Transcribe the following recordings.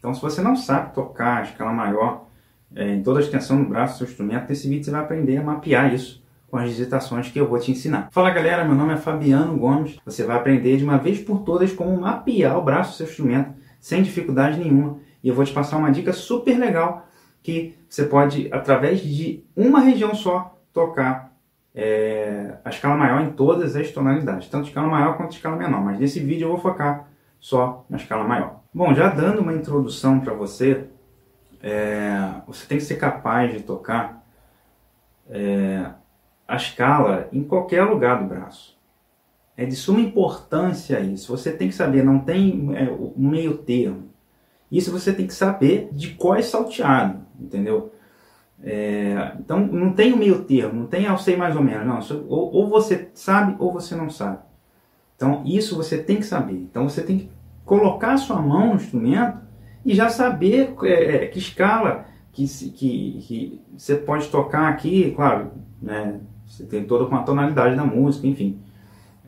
Então, se você não sabe tocar a escala maior é, em toda a extensão do braço do seu instrumento, nesse vídeo você vai aprender a mapear isso com as digitações que eu vou te ensinar. Fala galera, meu nome é Fabiano Gomes. Você vai aprender de uma vez por todas como mapear o braço do seu instrumento sem dificuldade nenhuma. E eu vou te passar uma dica super legal que você pode, através de uma região só, tocar é, a escala maior em todas as tonalidades, tanto escala maior quanto escala menor. Mas nesse vídeo eu vou focar só na escala maior. Bom, já dando uma introdução para você, é, você tem que ser capaz de tocar é, a escala em qualquer lugar do braço. É de suma importância isso. Você tem que saber, não tem é, um meio termo. Isso você tem que saber de qual é salteado, entendeu? É, então não tem um meio termo, não tem eu sei mais ou menos, não. Ou, ou, você sabe ou você não sabe. Então isso você tem que saber. Então você tem que colocar sua mão no instrumento e já saber é, é que escala que, que, que, você pode tocar aqui, claro, né, você tem toda uma tonalidade da música, enfim.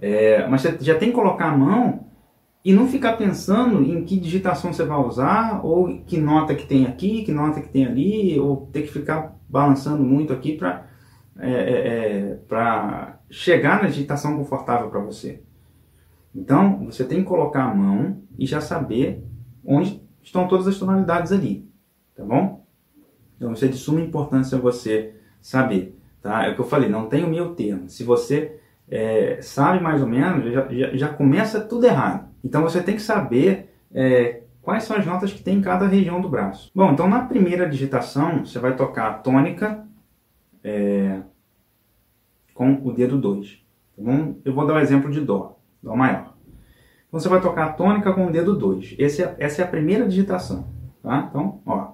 É, mas você já tem que colocar a mão e não ficar pensando em que digitação você vai usar, ou que nota que tem aqui, que nota que tem ali, ou ter que ficar balançando muito aqui para é, é, é chegar na digitação confortável para você. Então, você tem que colocar a mão e já saber onde estão todas as tonalidades ali, tá bom? Então, isso é de suma importância você saber, tá? É o que eu falei, não tem o meu termo. Se você é, sabe mais ou menos, já, já, já começa tudo errado. Então você tem que saber é, quais são as notas que tem em cada região do braço. Bom, então na primeira digitação você vai tocar a tônica é, com o dedo 2. Tá eu vou dar o um exemplo de Dó, Dó maior. Então você vai tocar a tônica com o dedo 2. É, essa é a primeira digitação. Tá? Então, ó.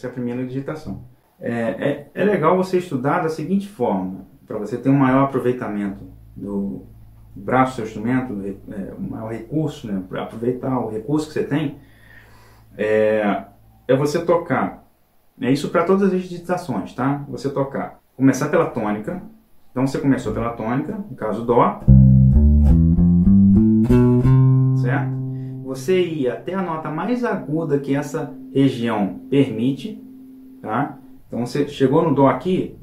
Essa é a primeira digitação. É, é, é legal você estudar da seguinte forma, para você ter um maior aproveitamento do braço do seu instrumento, do, é, um maior recurso, né, para aproveitar o recurso que você tem, é, é você tocar. É isso para todas as digitações, tá? Você tocar. Começar pela tônica. Então você começou pela tônica, no caso Dó. Certo? você ir até a nota mais aguda que essa região permite, tá? Então você chegou no Dó aqui,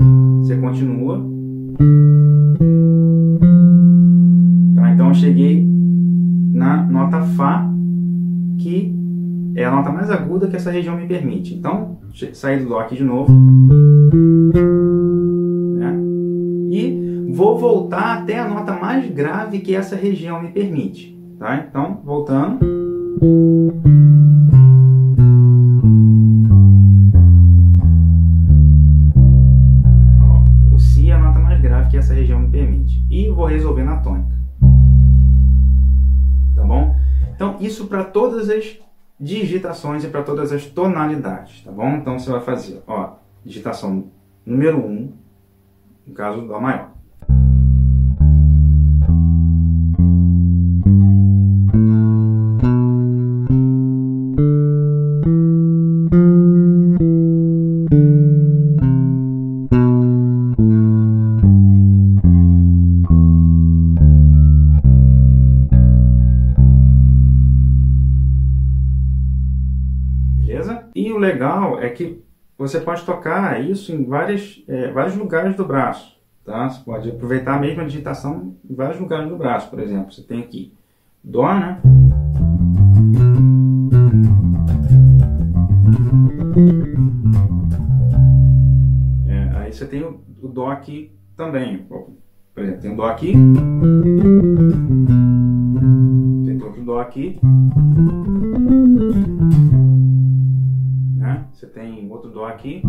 você continua. Tá? Então eu cheguei na nota Fá, que é a nota mais aguda que essa região me permite. Então, saí do Dó aqui de novo. Né? E vou voltar até a nota mais grave que essa região me permite. Tá? Então, voltando. Para todas as digitações e para todas as tonalidades, tá bom? Então, você vai fazer, ó, digitação número 1, um, no caso do Dó maior. E o legal é que você pode tocar isso em várias, é, vários lugares do braço. Tá? Você pode aproveitar a mesma digitação em vários lugares do braço, por exemplo. Você tem aqui Dó, né? É, aí você tem o, o, Dó aqui também. Por exemplo, tem o Dó aqui. Tem outro Dó aqui. Você tem outro Dó aqui.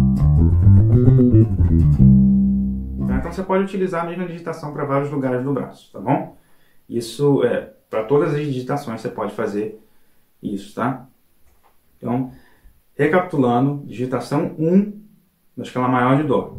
Tá? Então você pode utilizar a mesma digitação para vários lugares do braço, tá bom? Isso é para todas as digitações você pode fazer isso, tá? Então, recapitulando, digitação 1 na escala maior de Dó.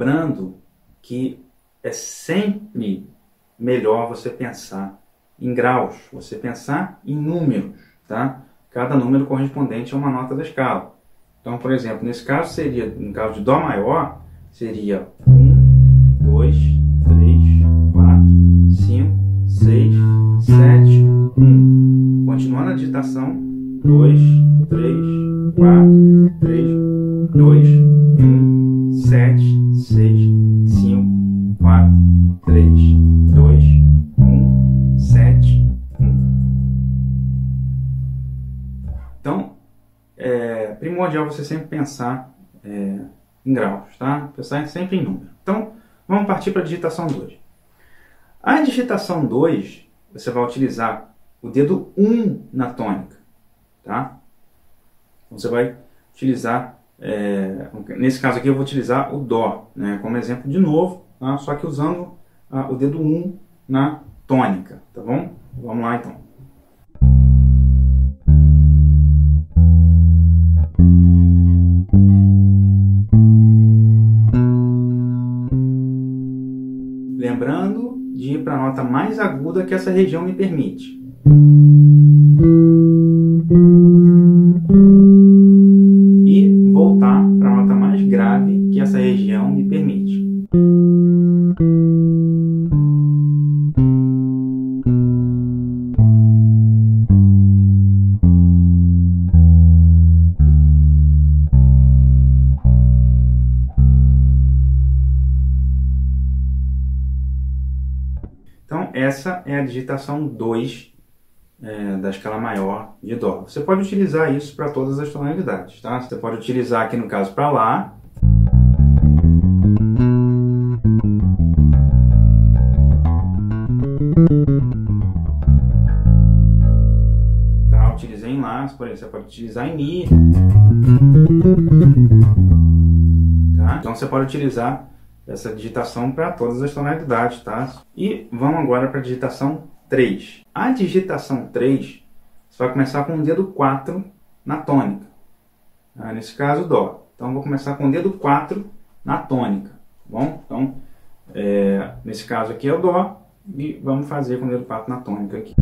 Lembrando que é sempre melhor você pensar em graus, você pensar em números, tá? Cada número correspondente a uma nota da escala. Então, por exemplo, nesse caso seria, no caso de Dó maior, seria 1, 2, 3, 4, 5, 6, 7, 1. Continuando a digitação, 2, 3, 4, 3, 2, 3, 2, 1, 7, 1. Então, é primordial você sempre pensar é, em graus, tá? Pensar sempre em número. Então, vamos partir para a digitação 2. A digitação 2, você vai utilizar o dedo 1 na tônica, tá? Então, você vai utilizar, é, nesse caso aqui eu vou utilizar o Dó, né, como exemplo de novo, tá? só que usando o dedo 1 na tônica, tá bom? Vamos lá então. Lembrando de ir para a nota mais aguda que essa região me permite. Essa é a digitação 2 é, da escala maior de Dó. Você pode utilizar isso para todas as tonalidades, tá? Você pode utilizar aqui no caso para Lá. Tá? Utilizei em Lá, por exemplo, você pode utilizar em Mi. Tá? Então você pode utilizar essa digitação para todas as tonalidades, tá? E vamos agora para a digitação 3. A digitação 3, você vai começar com o dedo 4 na tônica. Ah, nesse caso, Dó. Então, vou começar com o dedo 4 na tônica. Tá bom? Então, é, nesse caso aqui é o Dó. E vamos fazer com o dedo 4 na tônica aqui.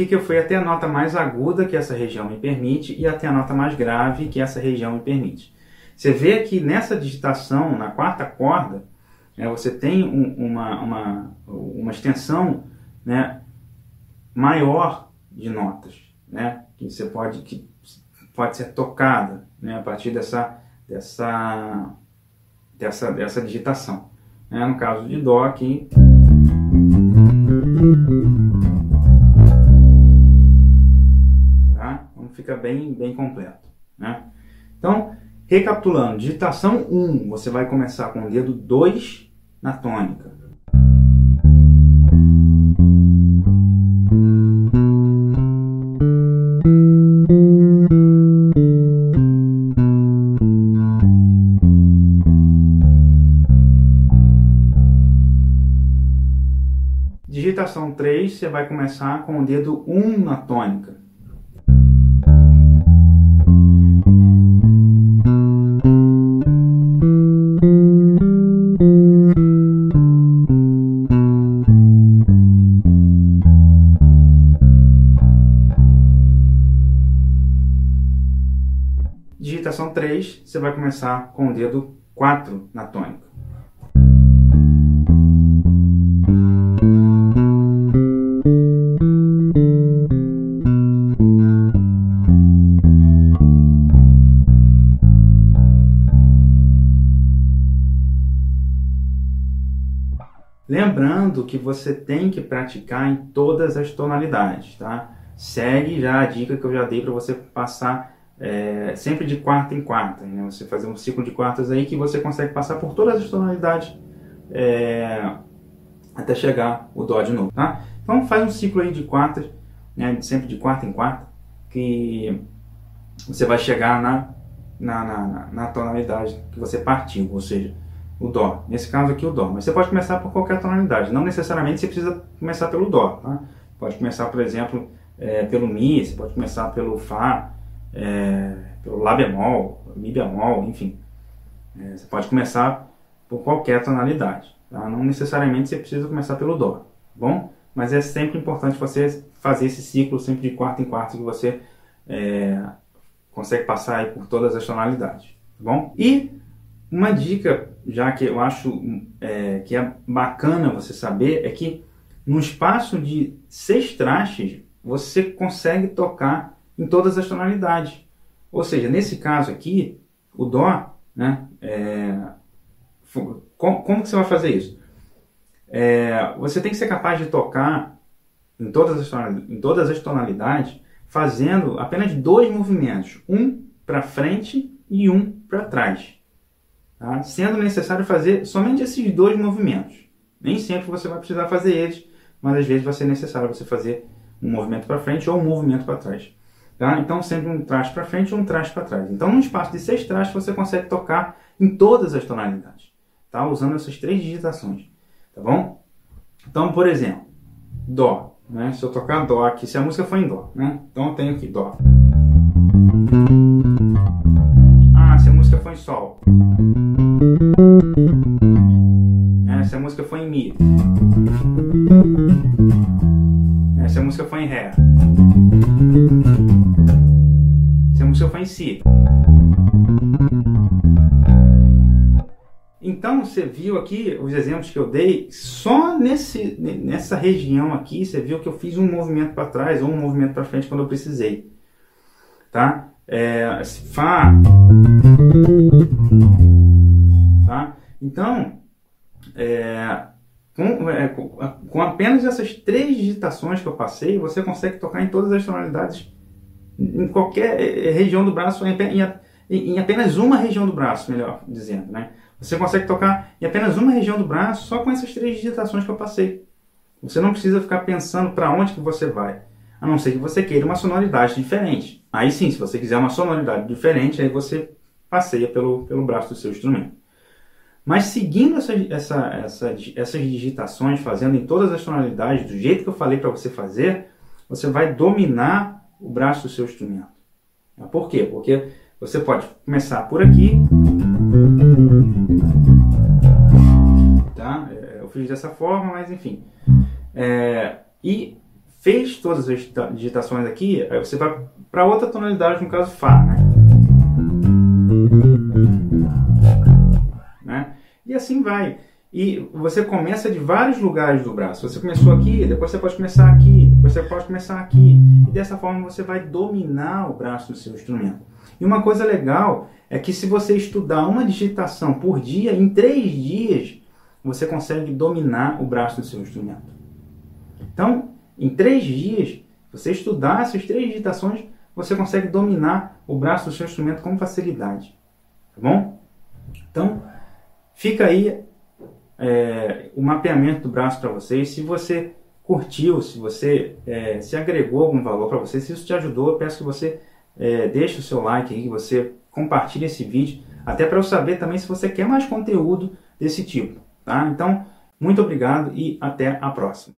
Aqui que eu fui até a nota mais aguda que essa região me permite e até a nota mais grave que essa região me permite. Você vê que nessa digitação, na quarta corda, é, você tem um, uma, uma, uma extensão né, maior de notas, né, que você pode, que pode ser tocada né, a partir dessa, dessa, dessa, dessa digitação. Né, no caso de Dó aqui. Fica bem, bem completo. Né? Então, recapitulando, digitação 1, você vai começar com o dedo 2 na tônica. Digitação 3, você vai começar com o dedo 1 na tônica. Vai começar com o dedo 4 na tônica. Lembrando que você tem que praticar em todas as tonalidades, tá? Segue já a dica que eu já dei para você passar é, sempre de quarta em quarta. Né? Você fazer um ciclo de quartas aí que você consegue passar por todas as tonalidades é, até chegar o Dó de novo, tá? Então faz um ciclo aí de quartas, né, sempre de quarta em quarta, que você vai chegar na, na, na, na tonalidade que você partiu, ou seja, o Dó. Nesse caso aqui, o Dó. Mas você pode começar por qualquer tonalidade. Não necessariamente você precisa começar pelo Dó. Tá? Pode começar, por exemplo, é, pelo Mi, você pode começar pelo Fá, é, pelo Lá bemol, Mi bemol, enfim. É, você pode começar por qualquer tonalidade. Tá? Não necessariamente você precisa começar pelo Dó. Tá bom? Mas é sempre importante você fazer esse ciclo sempre de quarto em quarto que você é, consegue passar por todas as tonalidades. Tá bom? E uma dica, já que eu acho é, que é bacana você saber, é que no espaço de seis trastes você consegue tocar em todas as tonalidades. Ou seja, nesse caso aqui, o Dó, né, é, como, como que você vai fazer isso? É, você tem que ser capaz de tocar em todas as tonalidades, em todas as tonalidades fazendo apenas dois movimentos, um para frente e um para trás, tá? sendo necessário fazer somente esses dois movimentos. Nem sempre você vai precisar fazer eles, mas às vezes vai ser necessário você fazer um movimento para frente ou um movimento para trás. Tá? Então, sempre um traste para frente ou um traste para trás. Então, num espaço de seis trastes, você consegue tocar em todas as tonalidades, tá? usando essas três digitações. Tá bom? Então, por exemplo, Dó. Né? Se eu tocar Dó aqui, se a música for em Dó, né? então eu tenho aqui Dó. Ah, se a música for em Sol. Se a música for em Ré. Se a música for em Si. Então você viu aqui os exemplos que eu dei, só nesse, nessa região aqui você viu que eu fiz um movimento para trás ou um movimento para frente quando eu precisei. Tá? É, Fá. Tá? Então, é, com, é, com apenas essas três digitações que eu passei, você consegue tocar em todas as tonalidades, em qualquer é, região do braço, em, em, em apenas uma região do braço, melhor dizendo, né? Você consegue tocar em apenas uma região do braço só com essas três digitações que eu passei. Você não precisa ficar pensando para onde que você vai, a não ser que você queira uma sonoridade diferente. Aí sim, se você quiser uma sonoridade diferente, aí você passeia pelo, pelo braço do seu instrumento. Mas seguindo essa, essa, essa, essas digitações, fazendo em todas as tonalidades, do jeito que eu falei para você fazer, você vai dominar o braço do seu instrumento. Por quê? Porque você pode começar por aqui. Tá? É, eu fiz dessa forma, mas enfim. É, e fez todas as digitações aqui, aí você vai para outra tonalidade, no caso Fá. Né? Assim vai. E você começa de vários lugares do braço. Você começou aqui, depois você pode começar aqui, depois você pode começar aqui. E dessa forma você vai dominar o braço do seu instrumento. E uma coisa legal é que se você estudar uma digitação por dia, em três dias você consegue dominar o braço do seu instrumento. Então, em três dias, você estudar essas três digitações, você consegue dominar o braço do seu instrumento com facilidade. Tá bom? Então, fica aí é, o mapeamento do braço para vocês. Se você curtiu, se você é, se agregou algum valor para você, se isso te ajudou, eu peço que você é, deixe o seu like aí, que você compartilhe esse vídeo, até para eu saber também se você quer mais conteúdo desse tipo. Tá? Então, muito obrigado e até a próxima.